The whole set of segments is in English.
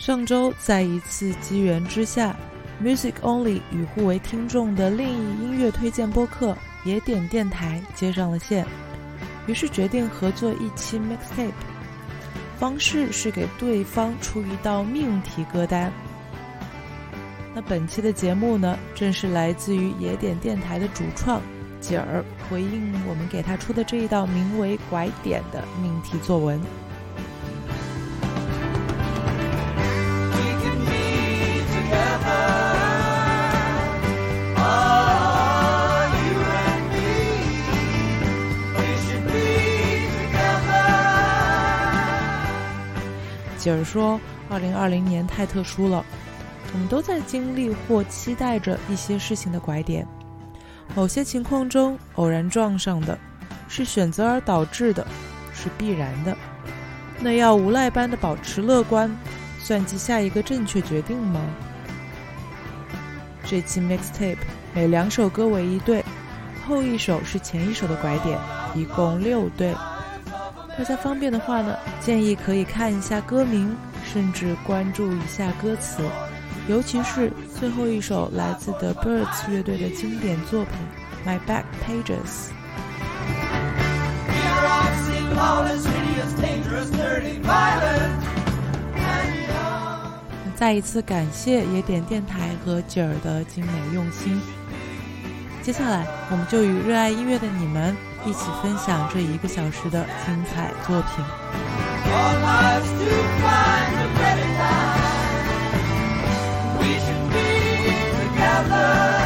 上周在一次机缘之下，Music Only 与互为听众的另一音乐推荐播客野点电台接上了线，于是决定合作一期 mixtape。方式是给对方出一道命题歌单。那本期的节目呢，正是来自于野点电台的主创景儿回应我们给他出的这一道名为“拐点”的命题作文。景儿说：“二零二零年太特殊了，我们都在经历或期待着一些事情的拐点。某些情况中偶然撞上的，是选择而导致的，是必然的。那要无赖般的保持乐观，算计下一个正确决定吗？这期 mixtape 每两首歌为一对，后一首是前一首的拐点，一共六对。”大家方便的话呢，建议可以看一下歌名，甚至关注一下歌词，尤其是最后一首来自 The Birds 乐队的经典作品《My Back Pages》。再一次感谢野点电台和吉尔的精美用心。接下来，我们就与热爱音乐的你们。一起分享这一个小时的精彩作品。Together.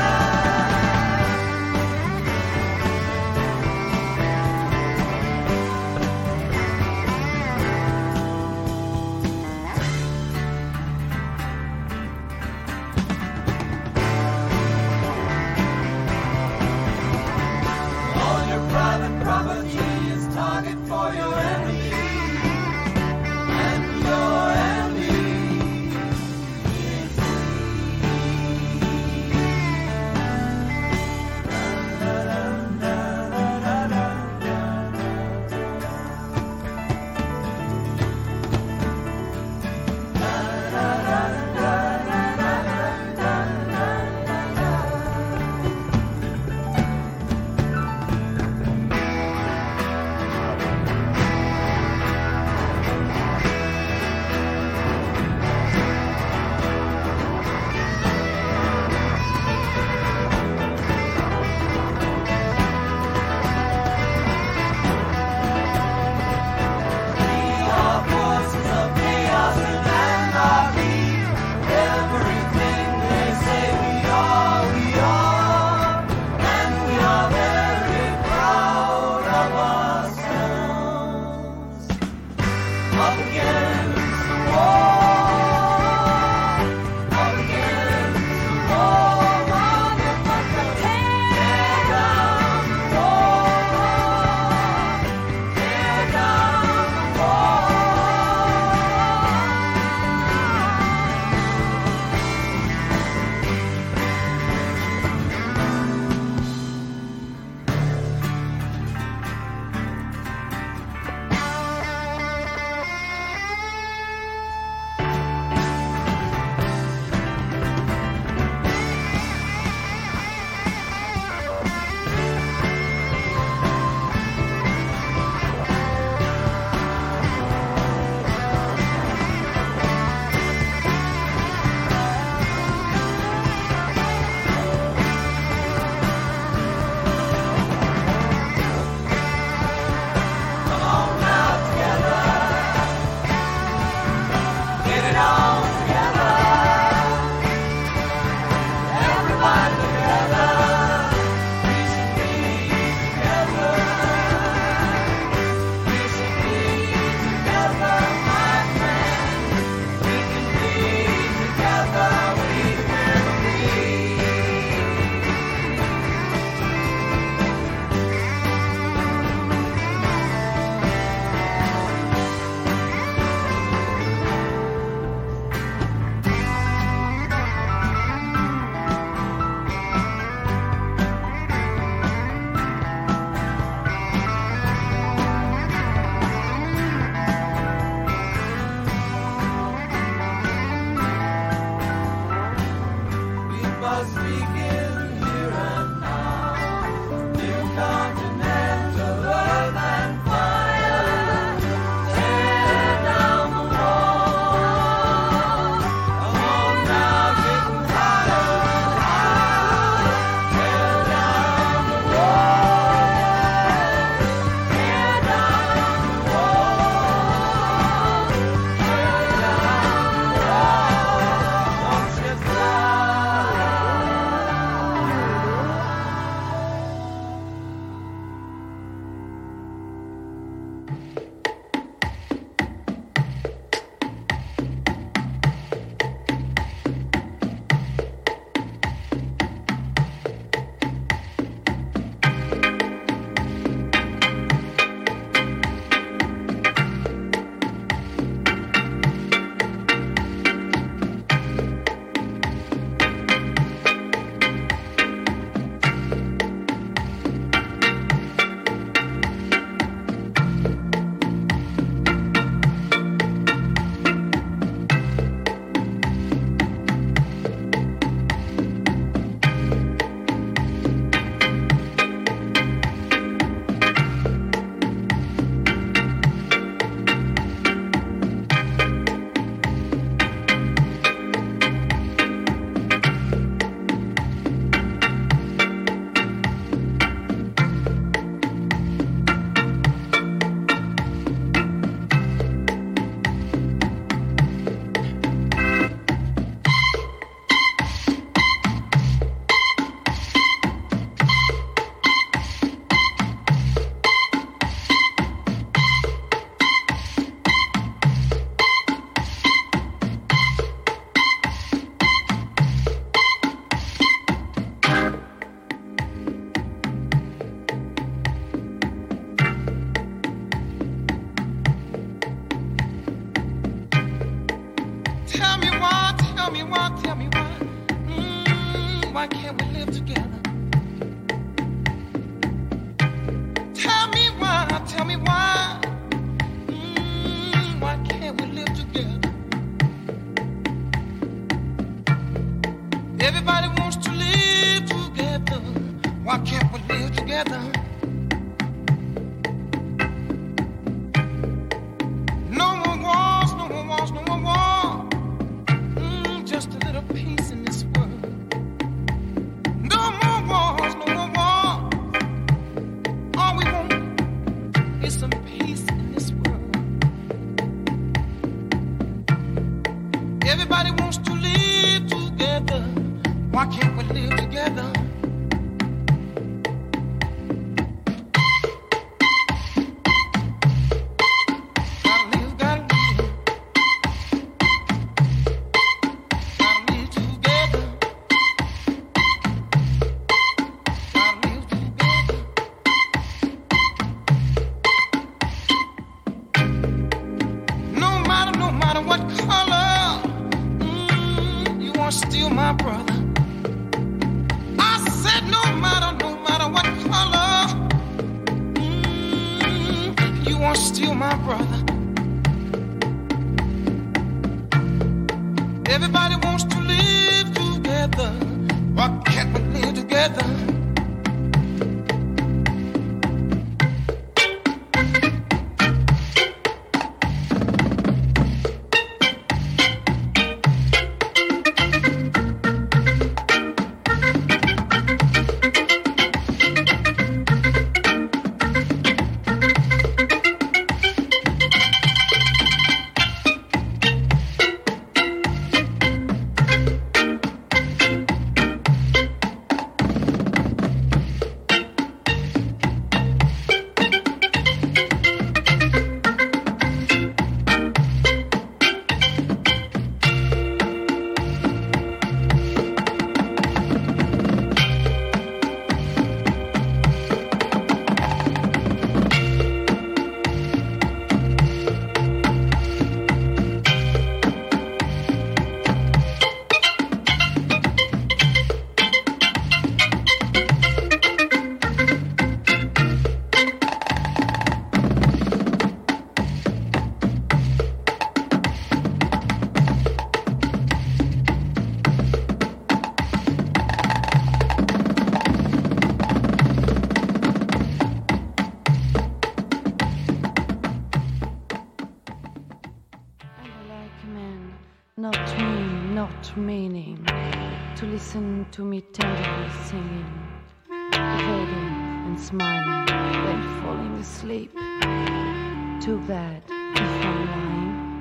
To me tenderly singing, evading and smiling, then falling asleep. Too bad if I'm lying.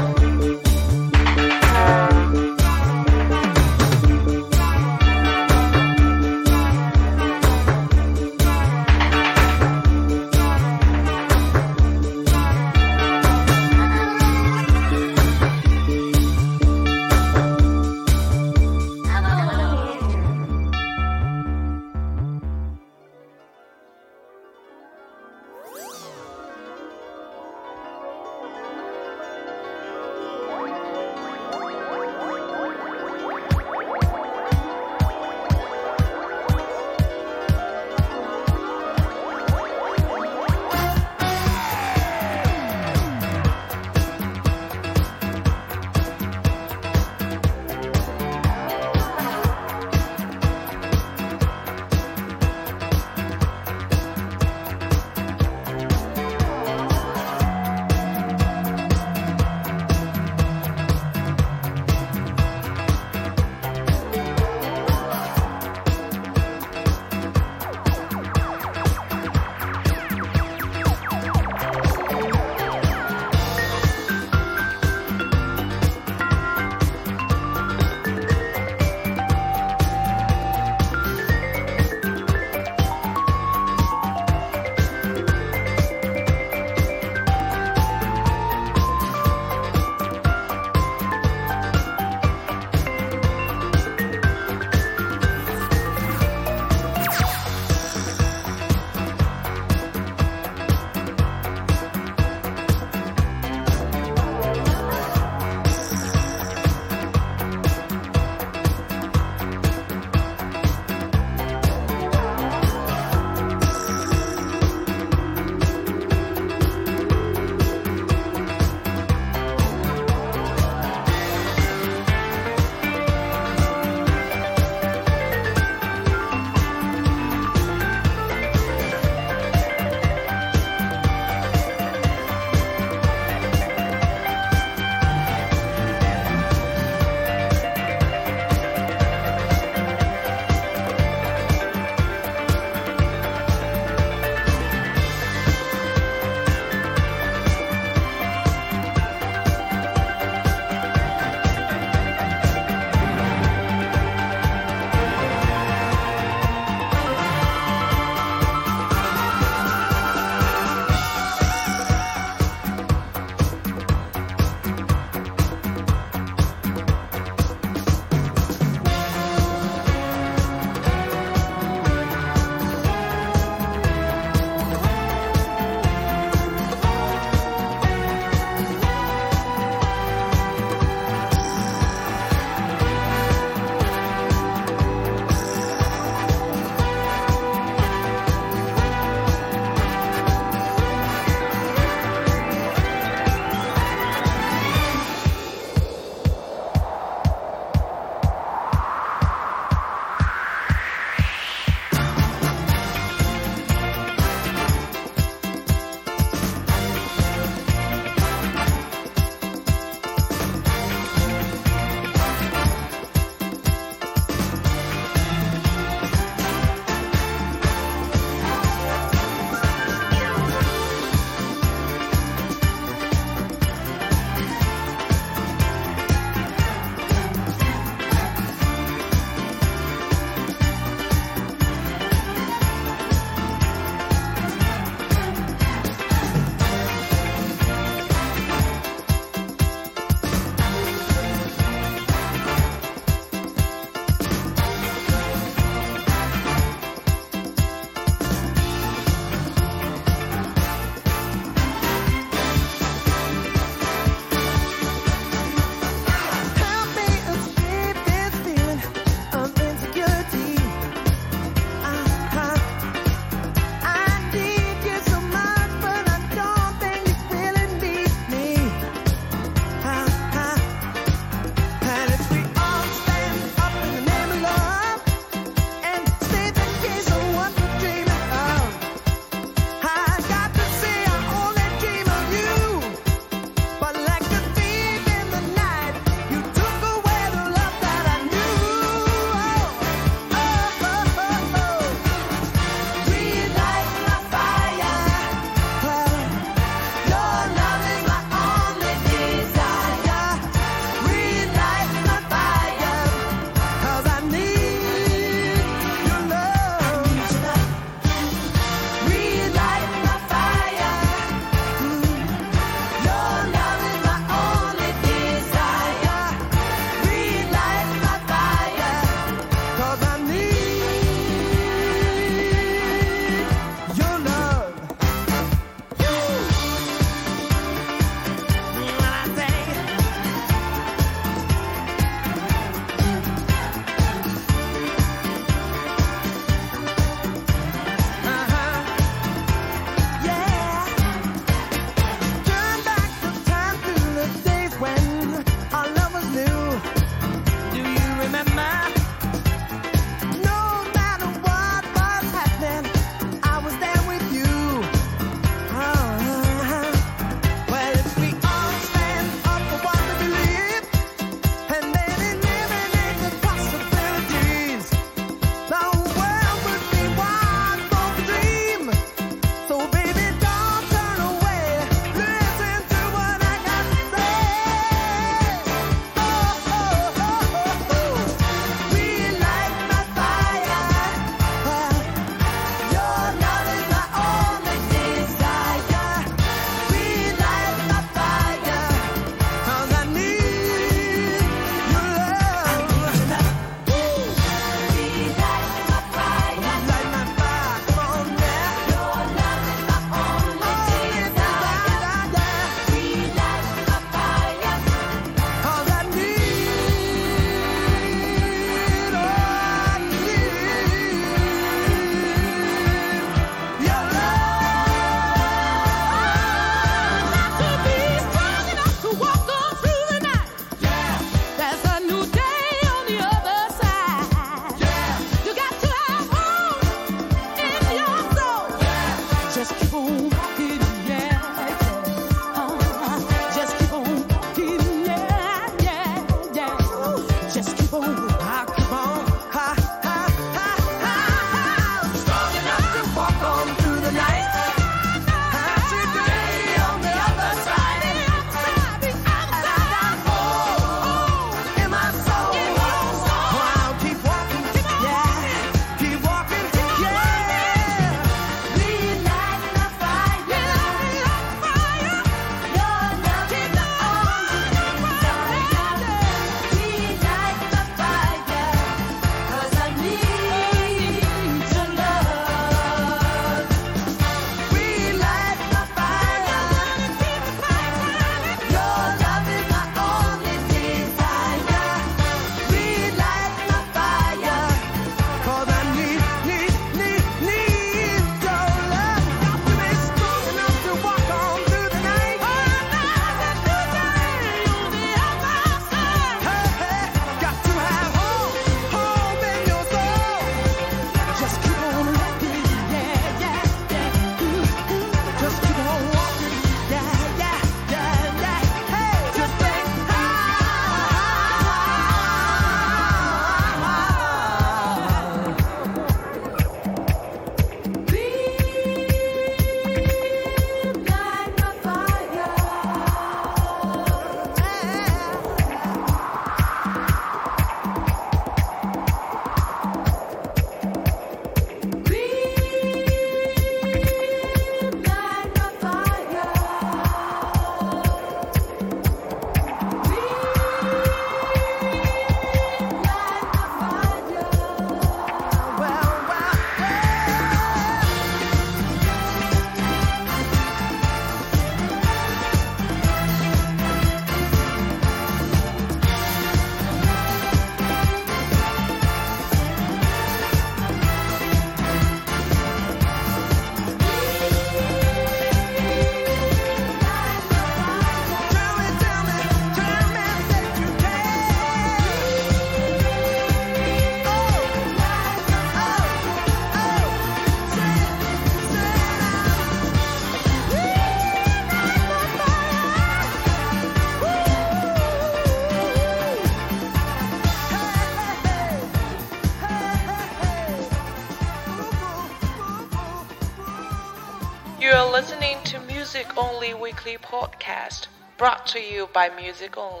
To you by Music Only.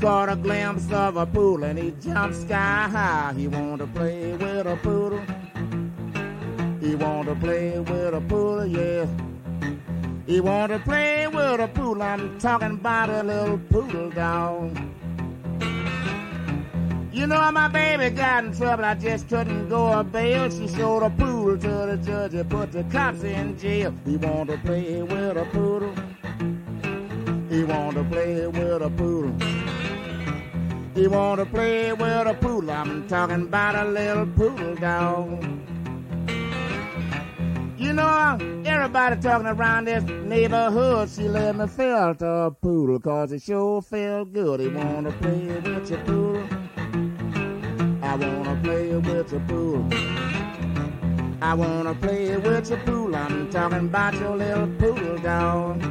Caught a glimpse of a pool and he jumped sky high. He wanted to play with a poodle. He wanted to play with a poodle, yeah. He wanted to play with a poodle. I'm talking about a little poodle dog. You know my baby got in trouble, I just couldn't go a bail. She showed a poodle to the judge and put the cops in jail. He want to play with a poodle. He want to play with a poodle. He want to play with a poodle. I'm talking about a little poodle dog. You know, everybody talking around this neighborhood, she let me felt a poodle, cause it sure felt good. He wanna play with your poodle. I wanna play with your poodle. I wanna play with your poodle. I'm talking about your little poodle dog.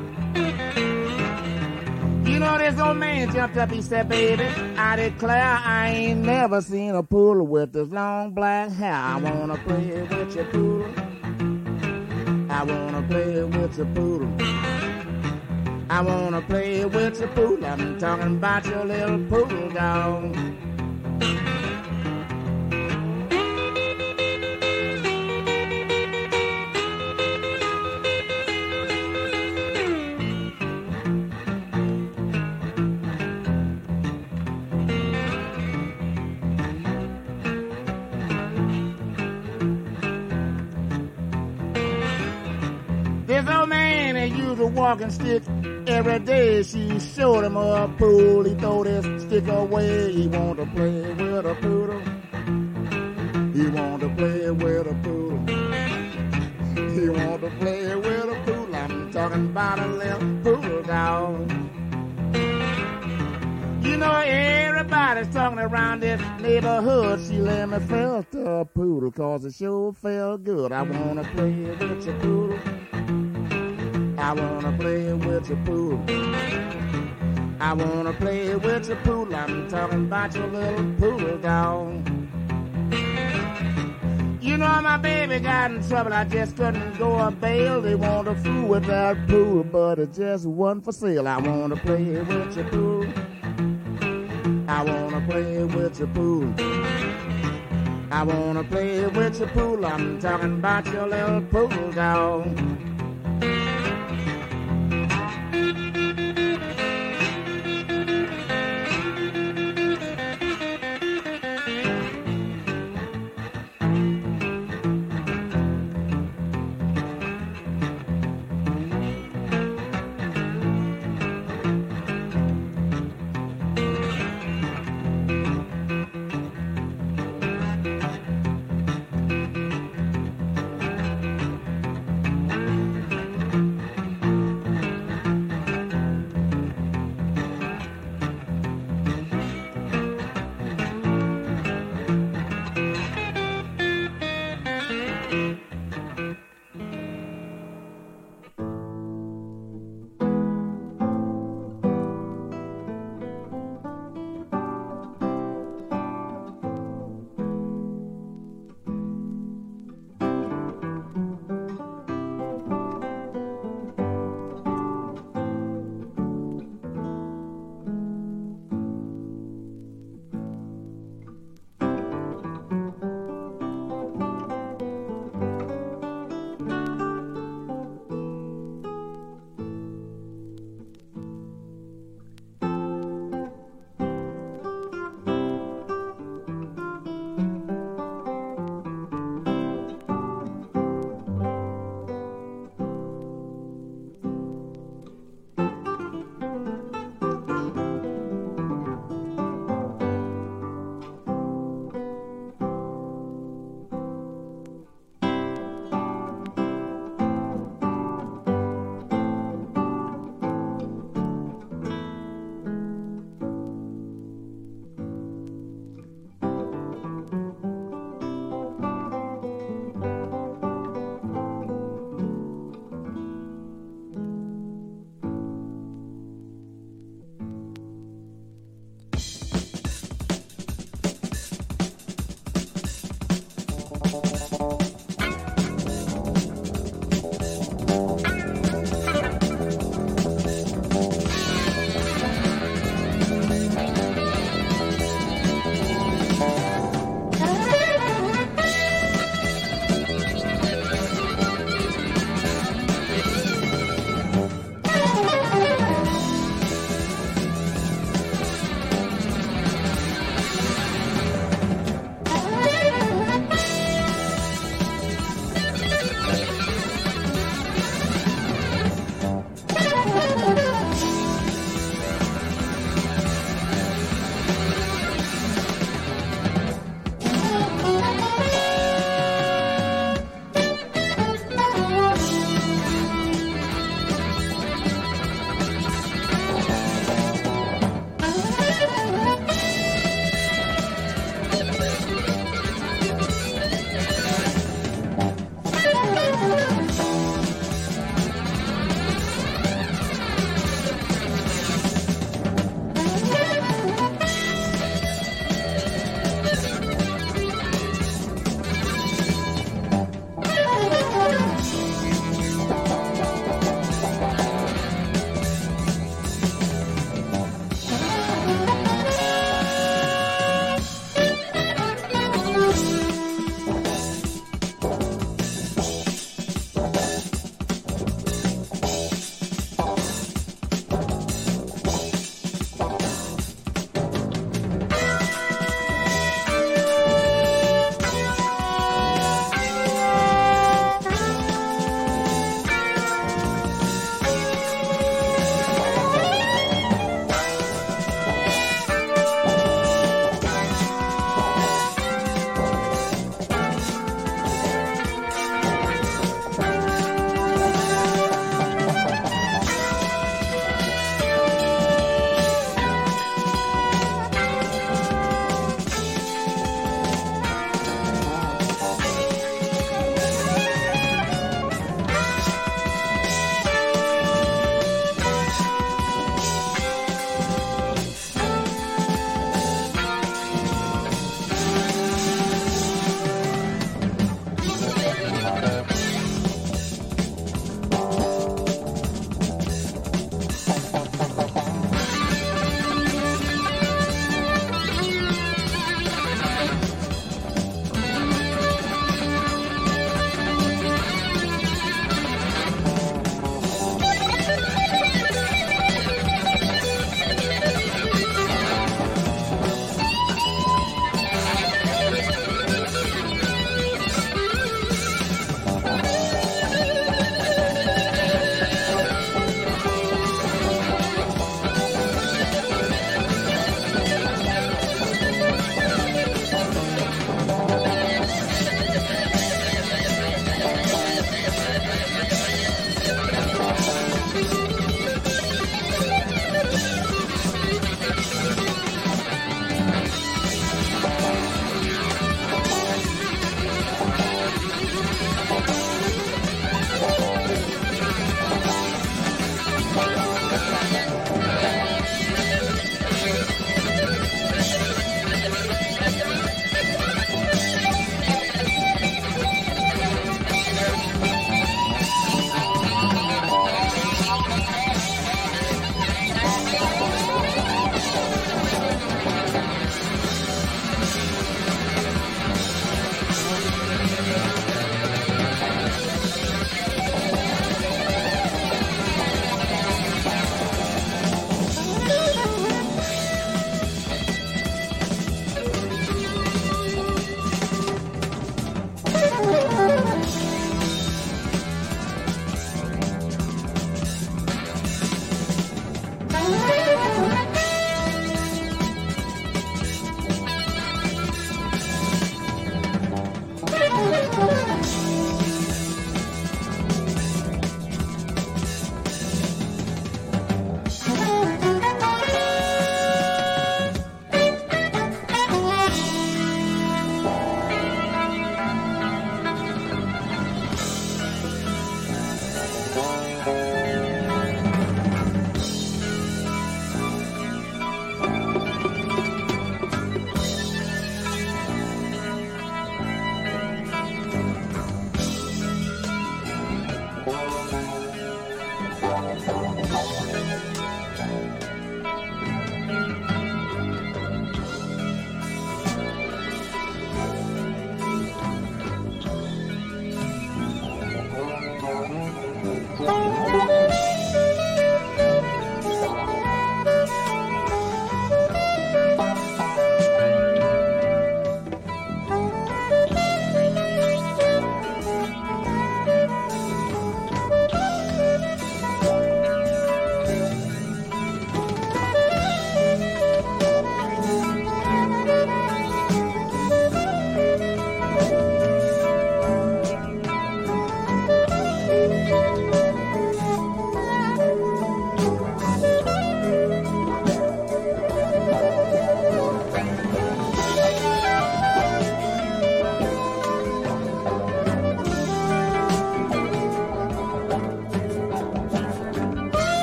You know, this old man jumped up, he said, baby, I declare I ain't never seen a poodle with this long black hair. I wanna play with your poodle. I wanna play with your poodle. I wanna play with your poodle. I'm talking about your little poodle dog. This old man that used a walking stick every day. She showed him a pool. He threw this stick away. He want to play with a poodle. He want to play with a poodle. He want to play with a poodle. I'm talking about a little poodle dog. You know everybody's talking around this neighborhood. She let me felt a poodle cause it sure felt good. I wanna play with your poodle. I wanna play with your pool. I wanna play with your pool. I'm talking about your little pool dog. You know my baby got in trouble. I just couldn't go a bail. They want to fool with that poodle, but it just wasn't for sale. I wanna play with your pool. I wanna play with your pool. I wanna play with your poodle. I'm talking about your little pool dog.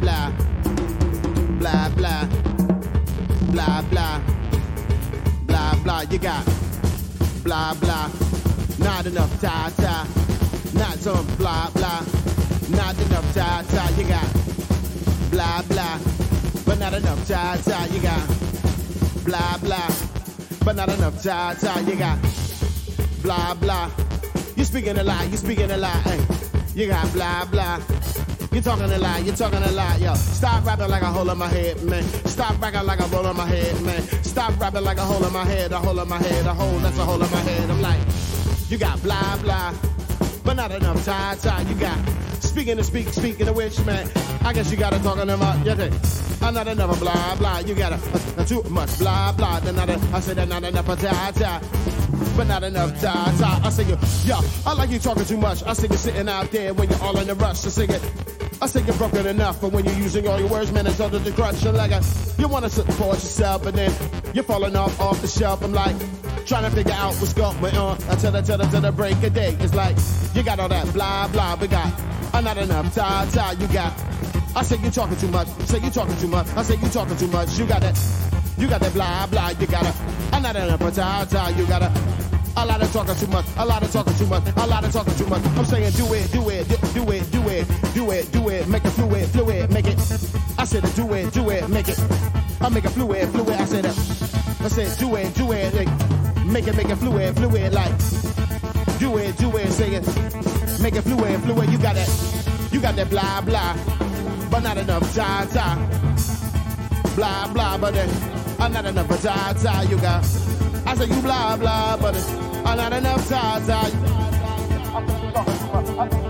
Blah blah, blah blah, blah blah, blah. You got blah blah, not enough ta ta, not some blah blah, not enough ta ta. You got blah blah, but not enough ta ta. You got blah blah, but not enough ta ta. You got blah blah. You speaking a lie, you speaking a lie. Hey. You got blah blah. You talking a lot, you're talking a lot, yo. Stop rapping like a hole in my head, man. Stop rapping like a roll in my head, man. Stop rapping like a hole in my head, a hole in my head, a hole that's a hole in my head. I'm like, you got blah blah, but not enough time, time. You got speaking to speak, speaking to which, man. I guess you gotta talk on them up, you think? I'm not enough blah blah. You gotta uh, too much blah blah. Then not a, I said not enough ta ta but not enough ta. I say, you, yo, I like you talking too much. I say you're sitting out there when you're all in a rush. I say it. I say you're broken enough, but when you're using all your words, man, it's under the. You're like a, you want to support yourself, but then you're falling off off the shelf. I'm like, trying to figure out what's going on until the, until until the break of day. It's like, you got all that blah blah, but got uh, not enough ta ta. You got, I say you talking too much. Say you talking too much. I say you talking too much. You got that, you got that blah blah. You gotta, I'm not enough ta ta. You gotta. A lot of talking too much. A lot of talking too much. A lot of talking too much. I'm saying do it, do it, do, do it, do it, do it, do it. Make it fluid, fluid, make it. I said do it, do it, make it. I make it fluid, fluid. I said I said do it, do it, like, make it, make it fluid, fluid. Like do it, do it, say it. Make it fluid, fluid. You got that, you got that blah blah, but not enough ta ta. Blah blah, but then I'm not enough ta ta. You got. I said you blah blah, but uh, it's not enough time. I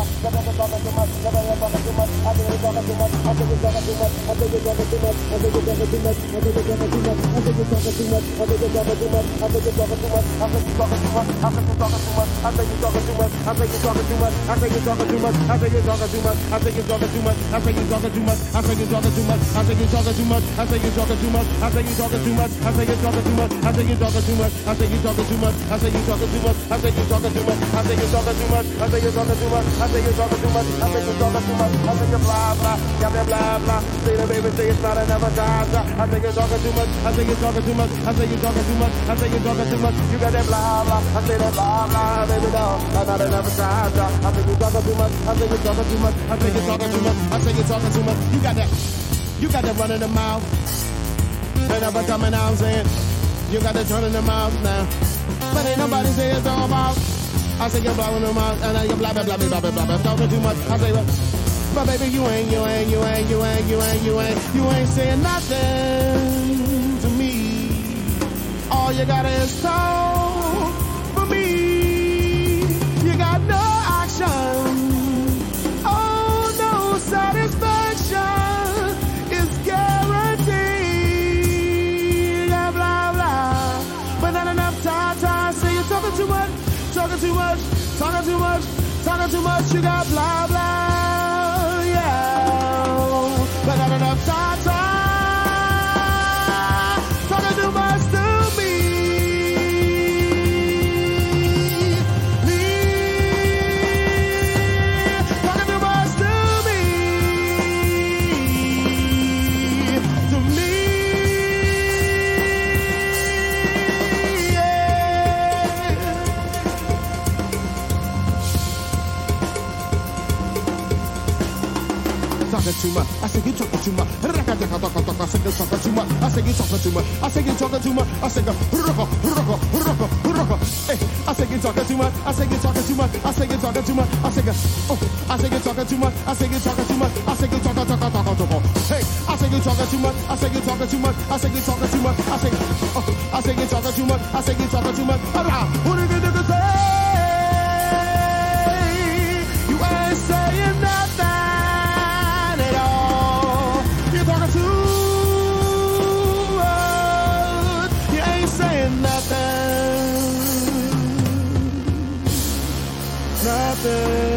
talking too much. I say you talking too much. I say you talking too much. I say you talking too much. I say you talking too much. I say you talking too much. I say you you talking too much. I say you talking too much. I say you blah blah. Got that blah blah. Say the baby say it's not enough time. I say you're talking too much. I say you're talking too much. I say you're talking too much. I say you're talking too much. You got that blah blah. I say that blah blah, baby. I'm not enough time. I say you're talking too much. I say you're talking too much. I say you're talking too much. I say you're talking too much. You got that. You got that running the mouth. And every and I'm saying, you got to turn in the mouth now. But ain't nobody say it's all about. I say you're blowing them out, and then you blah blah blah blah blah blah blah. Talking too much. I say, but baby, you ain't, you ain't, you ain't, you ain't, you ain't, you ain't, you ain't saying nothing to me. All you got is talk too much. You got blah blah. chuma, I say get chocolate chuma, raka taka taka taka, I say get chocolate chuma, I say get chocolate chuma, I say get chocolate chuma, I say get raka raka raka eh, I say get chocolate chuma, I say get chuma, I say get chocolate chuma, I say oh, I say get chocolate chuma, I say get chuma, I say get chocolate taka taka taka, hey, I say get chocolate chuma, I say get chocolate chuma, I say get chuma, I say, oh, I say get chuma, I say get chocolate chuma, ah, who did? other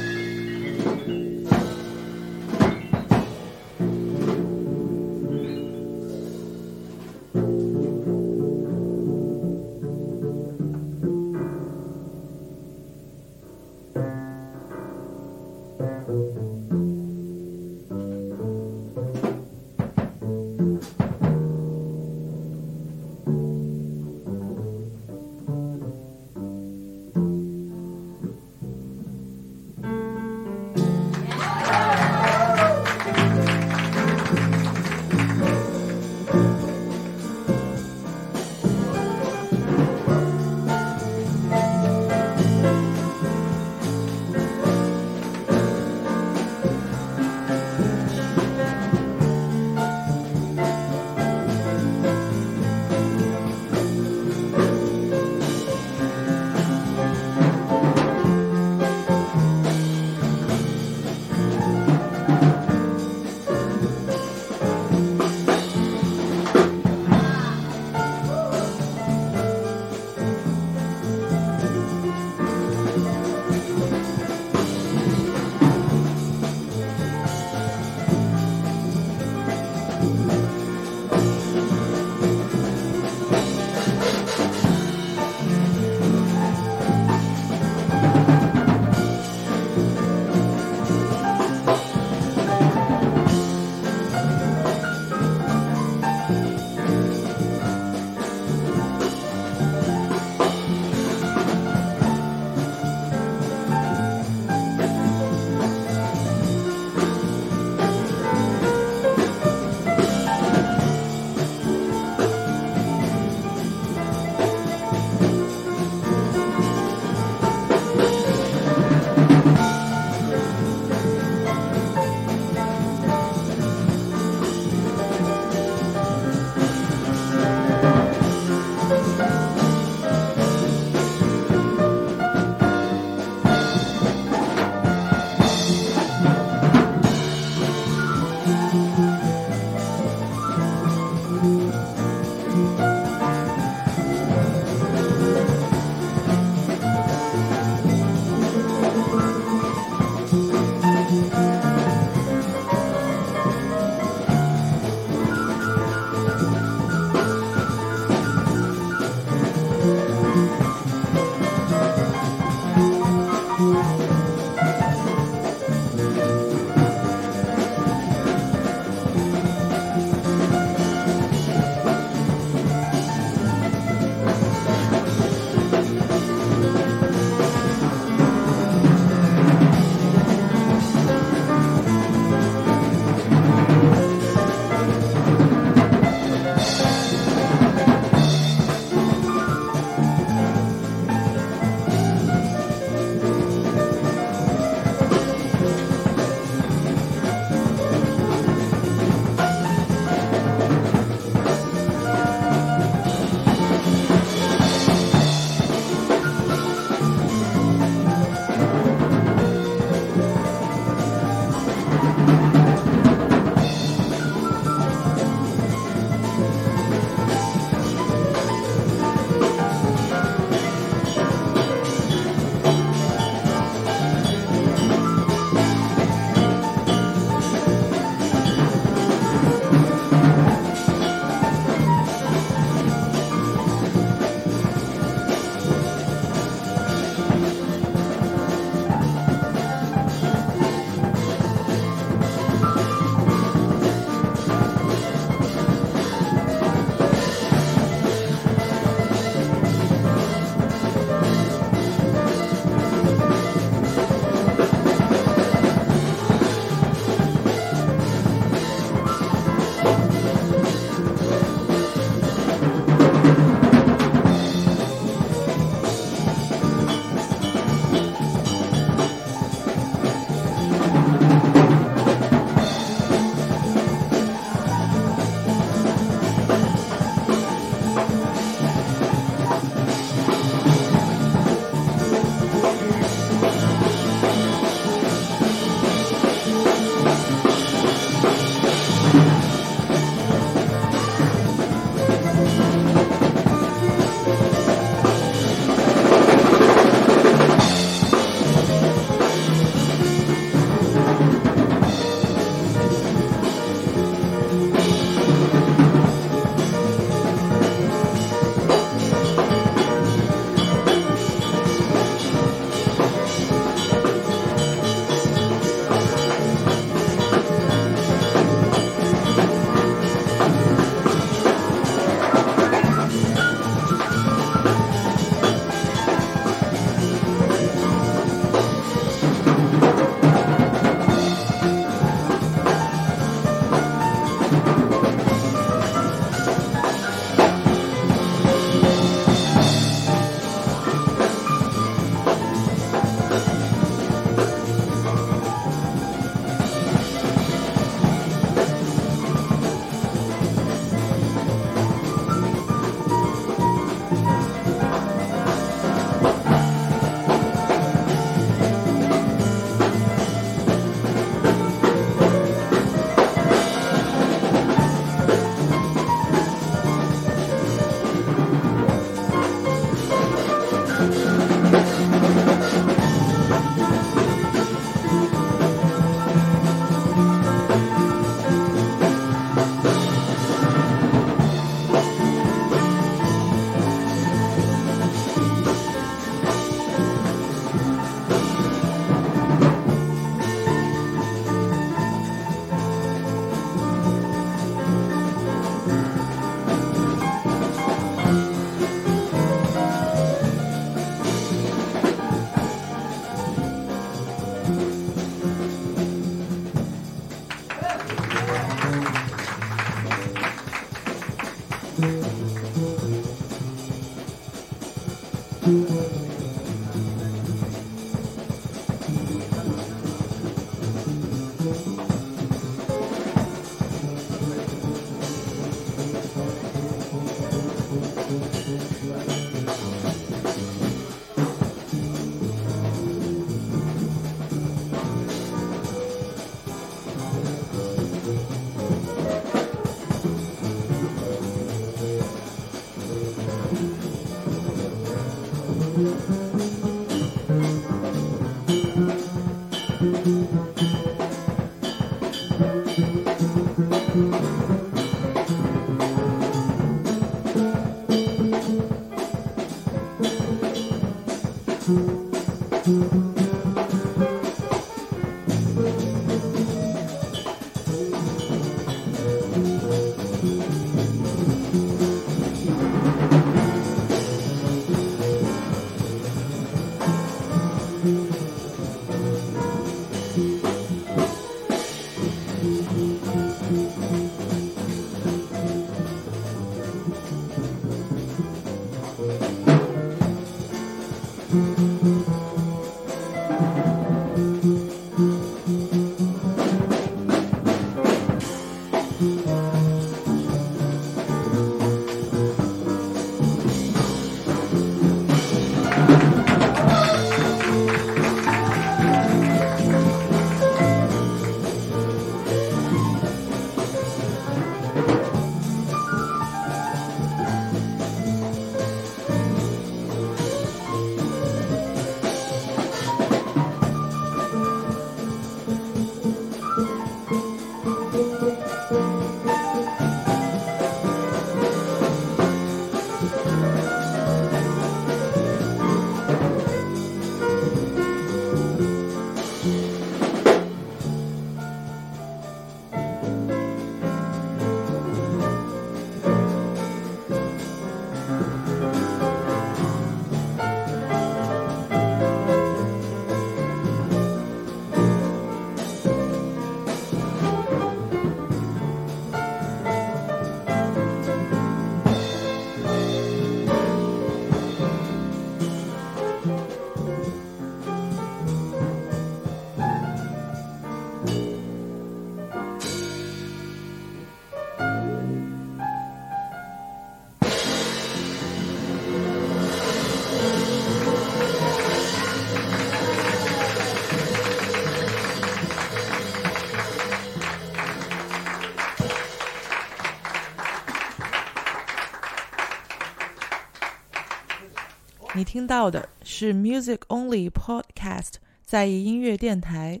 听到的是 Music Only Podcast 在意音乐电台。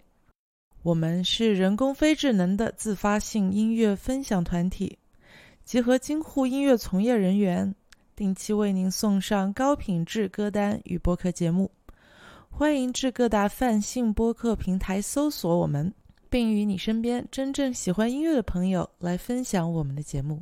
我们是人工非智能的自发性音乐分享团体，集合京沪音乐从业人员，定期为您送上高品质歌单与播客节目。欢迎至各大泛性播客平台搜索我们，并与你身边真正喜欢音乐的朋友来分享我们的节目。